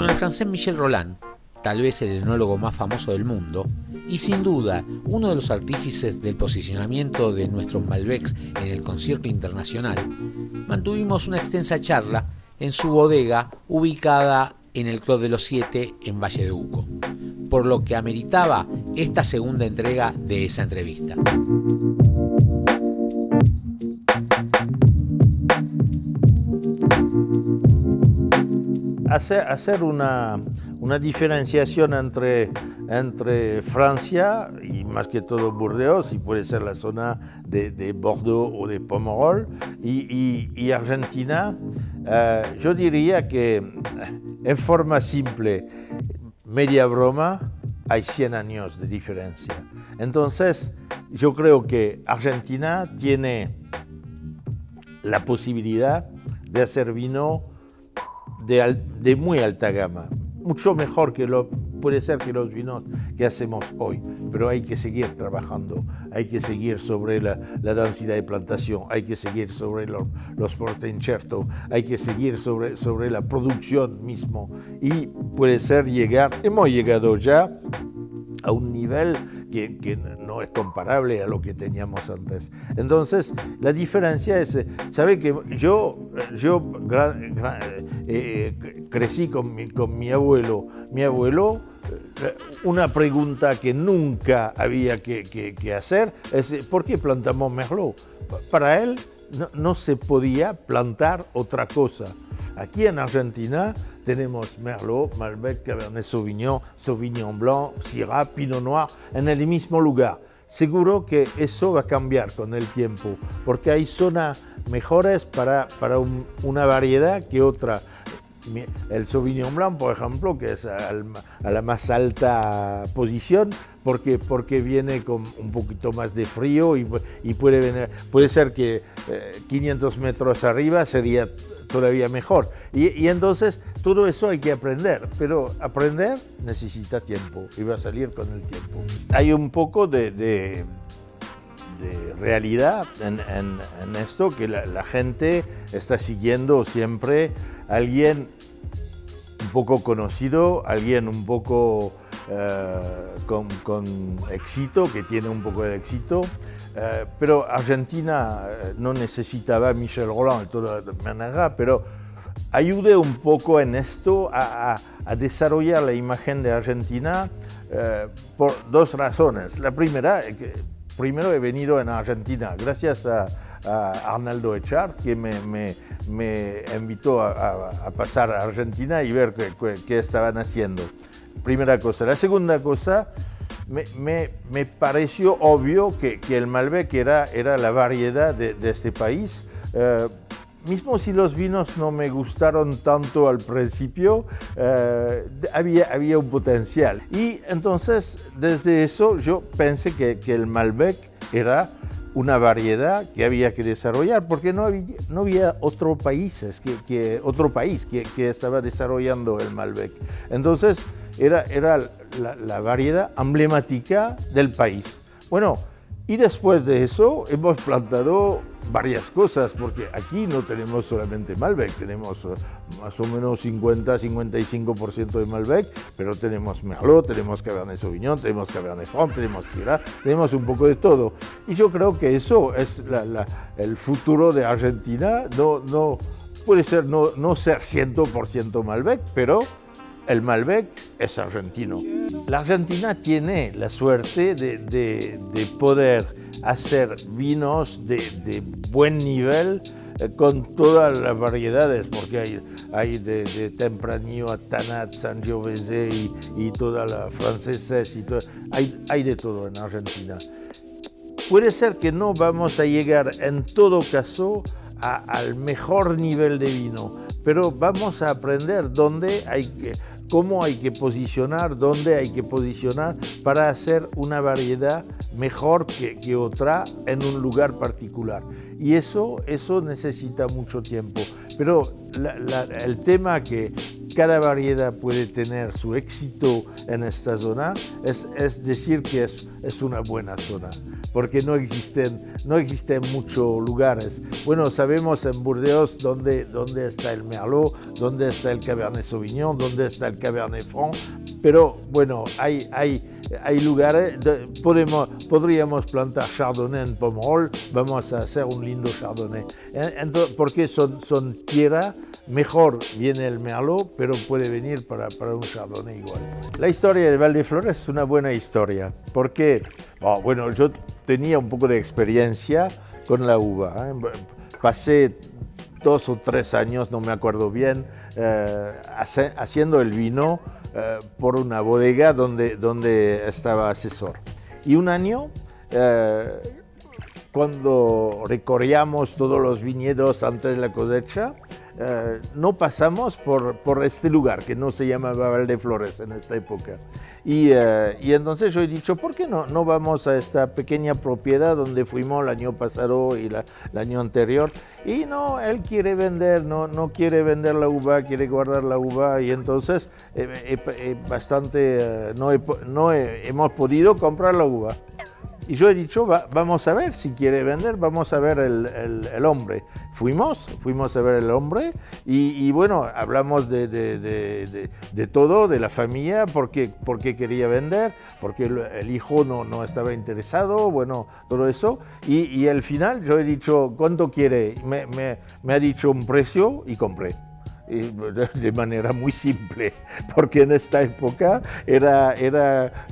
con el francés Michel Roland, tal vez el enólogo más famoso del mundo, y sin duda uno de los artífices del posicionamiento de nuestros Malbecs en el concierto internacional, mantuvimos una extensa charla en su bodega ubicada en el Club de los Siete en Valle de Uco, por lo que ameritaba esta segunda entrega de esa entrevista. Hacer, una, diferenciación entre, entre Francia y más que todo Burdeos, y puede ser la zona de, Bordeaux o de Pomerol, y, Argentina, eh, yo diría que en forma simple, media broma, hay 100 años de diferencia. Entonces, yo creo que Argentina tiene la posibilidad de hacer vino de, muy alta gama, mucho mejor que lo puede ser que los vinos que hacemos hoy, pero hay que seguir trabajando, hay que seguir sobre la, densidad de plantación, hay que seguir sobre los, los portencherto, hay que seguir sobre, sobre la producción mismo. Y puede ser llegar, hemos llegado ya a un nivel que, no es comparable a lo que teníamos antes. Entonces, la diferencia es, ¿sabe que yo, yo eh, crecí con mi, con mi abuelo? Mi abuelo, eh, una pregunta que nunca había que, que, hacer es, ¿por qué plantamos merlot? Para él no se podía plantar otra cosa. Aquí en Argentina tenemos Merlot, Malbec, Cabernet Sauvignon, Sauvignon Blanc, Syrah, Pinot Noir en el mismo lugar. Seguro que eso va a cambiar con el tiempo, porque hay zonas mejores para, para una variedad que otra el Sauvignon Blanc, por ejemplo, que es a la más alta posición, porque, porque viene con un poquito más de frío y, puede, venir, puede ser que 500 eh, metros arriba sería todavía mejor. Y, entonces todo eso hay que aprender, pero aprender necesita tiempo y va a salir con el tiempo. Hay un poco de, de, realidad en, en, esto, que la, la gente está siguiendo siempre alguien un poco conocido, alguien un poco eh, con, éxito, que tiene un poco de éxito, eh, pero Argentina eh, no necesitaba Michel Roland de toda manera, pero ayude un poco en esto a, desarrollar la imagen de Argentina por dos razones. La primera, que primero he venido en Argentina gracias a a Arnaldo Echard, que me, me, me invitó a, a, pasar a Argentina y ver qué, estaban haciendo. Primera cosa. La segunda cosa, me, me pareció obvio que, que, el Malbec era, era la variedad de, de este país. Eh, mismo si los vinos no me gustaron tanto al principio, eh, había, había un potencial. Y entonces, desde eso, yo pensé que, que el Malbec era una variedad que había que desarrollar, porque no había, otro, países que, otro país que, que, estaba desarrollando el Malbec. Entonces, era, era la, la variedad emblemática del país. Bueno, y después de eso hemos plantado varias cosas, porque aquí no tenemos solamente Malbec, tenemos eh, más o menos 50-55% de Malbec, pero tenemos Merlot, tenemos Cabernet Sauvignon, tenemos Cabernet Franc, tenemos Syrah, tenemos un poco de todo. Y yo creo que eso es el futuro de Argentina. No, no, puede ser no, no ser 100% Malbec, pero el Malbec es argentino. La Argentina tiene la suerte de, de, hacer vinos de, buen nivel eh, con todas las variedades, porque hay, hay de, de Tempranillo a Tanat, Sangiovese y, y toda la francesa, y hay, hay de todo en Argentina. Puede ser que no vamos a llegar en todo caso al mejor nivel de vino, pero vamos a aprender dónde hay que cómo hay que posicionar, dónde hay que posicionar para hacer una variedad mejor que, que otra en un lugar particular. Y eso, eso necesita mucho tiempo. Pero el tema que, cada variedad puede tener su éxito en esta zona, es, es decir que es, es, una buena zona, porque no existen, no existen muchos lugares. Bueno, sabemos en Burdeos dónde, dónde está el Merlot, dónde está el Cabernet Sauvignon, dónde está el Cabernet Franc, pero bueno, hay, hay, hay lugares, podemos, podríamos plantar Chardonnay en Pomerol, vamos a hacer un lindo Chardonnay, Entonces, porque son, son tierra, mejor viene el Merlot, pero puede venir para, para un Chardonnay igual. La historia de Valdeflores es una buena historia, porque, oh, bueno, yo tenía un poco de experiencia con la uva, ¿eh? pasé dos o tres años, no me acuerdo bien, eh, haciendo el vino eh, por una bodega donde, donde estaba asesor. Y un año, eh, cuando recorríamos todos los viñedos antes de la cosecha, eh, no pasamos por, por, este lugar que no se llamaba Valdeflores en esta época. Y, eh, y, entonces yo he dicho, ¿por qué no, no vamos a esta pequeña propiedad donde fuimos el año pasado y la, el año anterior? Y no, él quiere vender, no, no quiere vender la uva, quiere guardar la uva y entonces eh, bastante, no, no hemos podido comprar la uva. Y yo he dicho, vamos a ver si quiere vender, vamos a ver el, el, hombre. Fuimos, fuimos a ver el hombre y, bueno, hablamos de, de, de, de, todo, de la familia, porque, porque quería vender, porque el, hijo no, no, estaba interesado, bueno, todo eso. Y, y, al final yo he dicho, ¿cuánto quiere? Me, me, me ha dicho un precio y compré de manera muy simple, porque en esta época era, era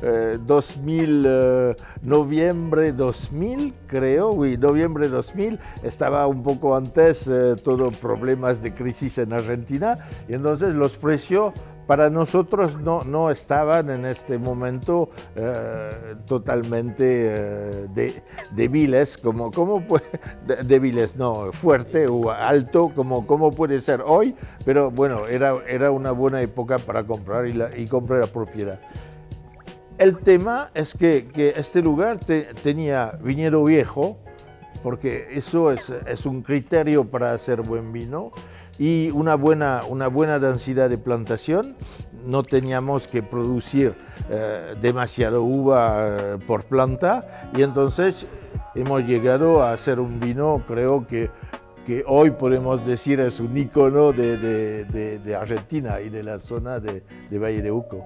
2000, eh, eh, noviembre 2000, creo, uy, noviembre 2000, estaba un poco antes eh, todo problemas de crisis en Argentina, y entonces los precios para nosotros no, no estaban en este momento eh, totalmente eh, débiles, como, como débiles, no, fuerte o alto, como, como puede ser hoy, pero bueno, era, era una buena época para comprar y, la, y comprar la propiedad. El tema es que, que este lugar tenía viñedo viejo, porque eso es, es, un criterio para hacer buen vino y una buena, una buena densidad de plantación. No teníamos que producir eh, demasiada uva eh, por planta y entonces hemos llegado a hacer un vino, creo que, que hoy podemos decir es un icono de, de, de, de Argentina y de la zona de, Valle de Uco.